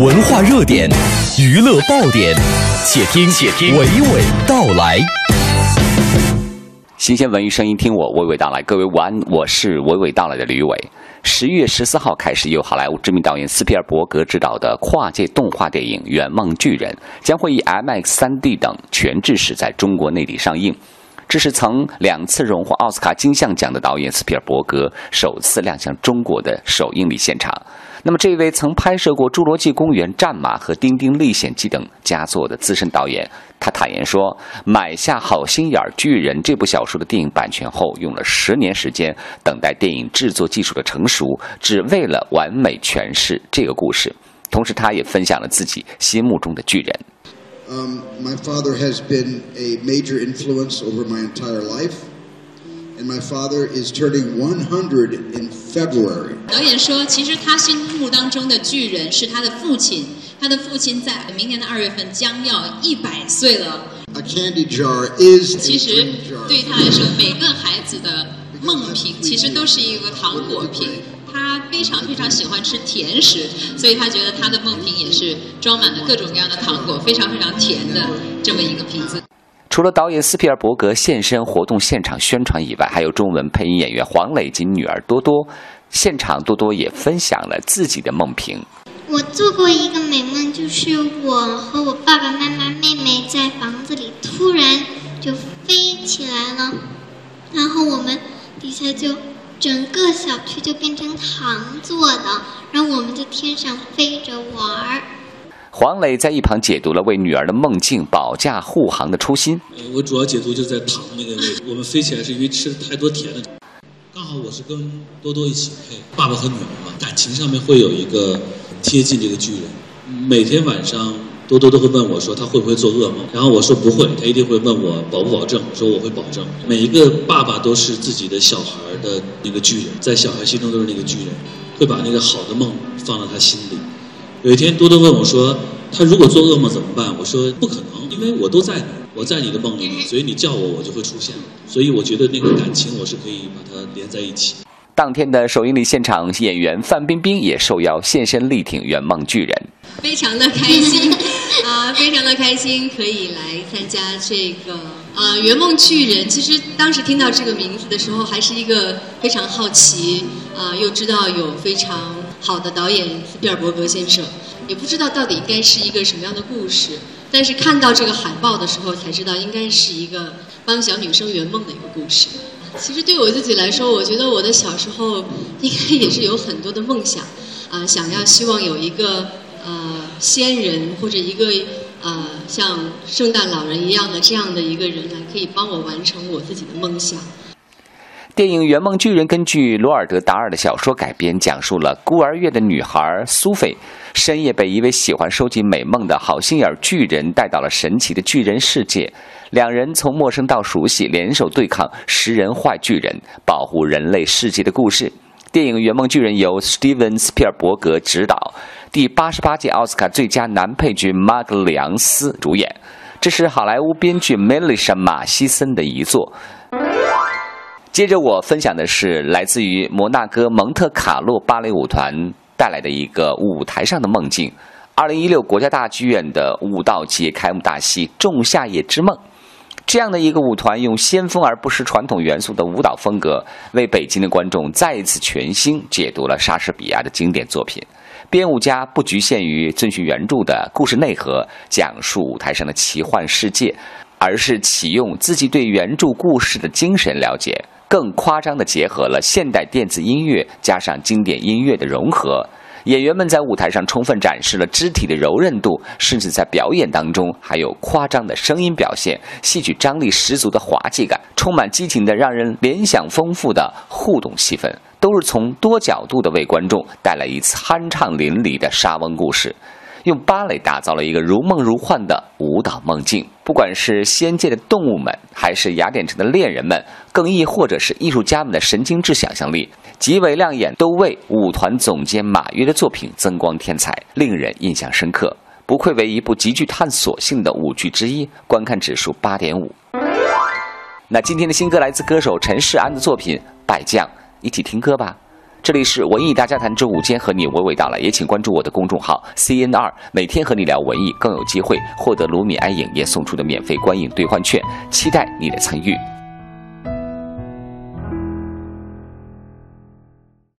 文化热点，娱乐爆点，且听且听娓娓道来。新鲜文娱声音，听我娓娓道来。各位午安，我是娓娓道来的吕伟。十一月十四号开始，由好莱坞知名导演斯皮尔伯格执导的跨界动画电影《圆梦巨人》将会以 IMAX 3D 等全制式在中国内地上映。这是曾两次荣获奥斯卡金像奖的导演斯皮尔伯格首次亮相中国的首映礼现场。那么，这位曾拍摄过《侏罗纪公园》《战马》和《丁丁历险记》等佳作的资深导演，他坦言说，买下《好心眼儿巨人》这部小说的电影版权后，用了十年时间等待电影制作技术的成熟，只为了完美诠释这个故事。同时，他也分享了自己心目中的巨人。Um, my father has been a major influence over my entire life. And my father is turning 100 in February. 导演说，其实他心目当中的巨人是他的父亲，他的父亲在明年的二月份将要一百岁了。A candy jar is 其 a 实 dream jar. 对于他来说，每个孩子的梦瓶其实都是一个糖果瓶。他非常非常喜欢吃甜食，所以他觉得他的梦瓶也是装满了各种各样的糖果，非常非常甜的这么一个瓶子。除了导演斯皮尔伯格现身活动现场宣传以外，还有中文配音演员黄磊及女儿多多。现场多多也分享了自己的梦评。我做过一个美梦，就是我和我爸爸妈妈、妹妹在房子里突然就飞起来了，然后我们底下就整个小区就变成糖做的，然后我们在天上飞着玩儿。黄磊在一旁解读了为女儿的梦境保驾护航的初心。我主要解读就在糖那个位置。我们飞起来是因为吃了太多甜的，刚好我是跟多多一起配，爸爸和女儿嘛，感情上面会有一个很贴近这个巨人。每天晚上多多都会问我说他会不会做噩梦，然后我说不会，他一定会问我保不保证，我说我会保证。每一个爸爸都是自己的小孩的那个巨人，在小孩心中都是那个巨人，会把那个好的梦放到他心里。有一天，多多问我说：“他如果做噩梦怎么办？”我说：“不可能，因为我都在你，我在你的梦里面，所以你叫我，我就会出现。所以我觉得那个感情，我是可以把它连在一起。”当天的首映礼现场，演员范冰冰也受邀现身力挺《圆梦巨人》。非常的开心啊，非常的开心可以来参加这个呃《圆梦巨人》。其实当时听到这个名字的时候，还是一个非常好奇啊，又知道有非常好的导演斯皮尔伯格先生，也不知道到底应该是一个什么样的故事。但是看到这个海报的时候，才知道应该是一个帮小女生圆梦的一个故事。其实对我自己来说，我觉得我的小时候应该也是有很多的梦想啊，想要希望有一个。呃，仙人或者一个呃像圣诞老人一样的这样的一个人来，可以帮我完成我自己的梦想。电影《圆梦巨人》根据罗尔德·达尔的小说改编，讲述了孤儿院的女孩苏菲深夜被一位喜欢收集美梦的好心眼巨人带到了神奇的巨人世界。两人从陌生到熟悉，联手对抗食人坏巨人，保护人类世界的故事。电影《圆梦巨人》由史蒂文·斯皮尔伯格执导。第八十八届奥斯卡最佳男配角马格里昂斯主演，这是好莱坞编剧梅丽莎·马西森的遗作。接着我分享的是来自于摩纳哥蒙特卡洛芭蕾舞团带来的一个舞台上的梦境。二零一六国家大剧院的舞蹈节开幕大戏《仲夏夜之梦》，这样的一个舞团用先锋而不失传统元素的舞蹈风格，为北京的观众再一次全新解读了莎士比亚的经典作品。编舞家不局限于遵循原著的故事内核，讲述舞台上的奇幻世界，而是启用自己对原著故事的精神了解，更夸张地结合了现代电子音乐加上经典音乐的融合。演员们在舞台上充分展示了肢体的柔韧度，甚至在表演当中还有夸张的声音表现，戏曲张力十足的滑稽感，充满激情的让人联想丰富的互动戏份，都是从多角度的为观众带来一次酣畅淋漓的莎翁故事。用芭蕾打造了一个如梦如幻的舞蹈梦境。不管是仙界的动物们，还是雅典城的恋人们，更亦或者是艺术家们的神经质想象力，极为亮眼，都为舞团总监马约的作品增光添彩，令人印象深刻。不愧为一部极具探索性的舞剧之一，观看指数八点五。那今天的新歌来自歌手陈世安的作品《败将》，一起听歌吧。这里是文艺大家谈，周五间和你娓娓道来，也请关注我的公众号 CNR，每天和你聊文艺，更有机会获得卢米埃影业送出的免费观影兑换券，期待你的参与。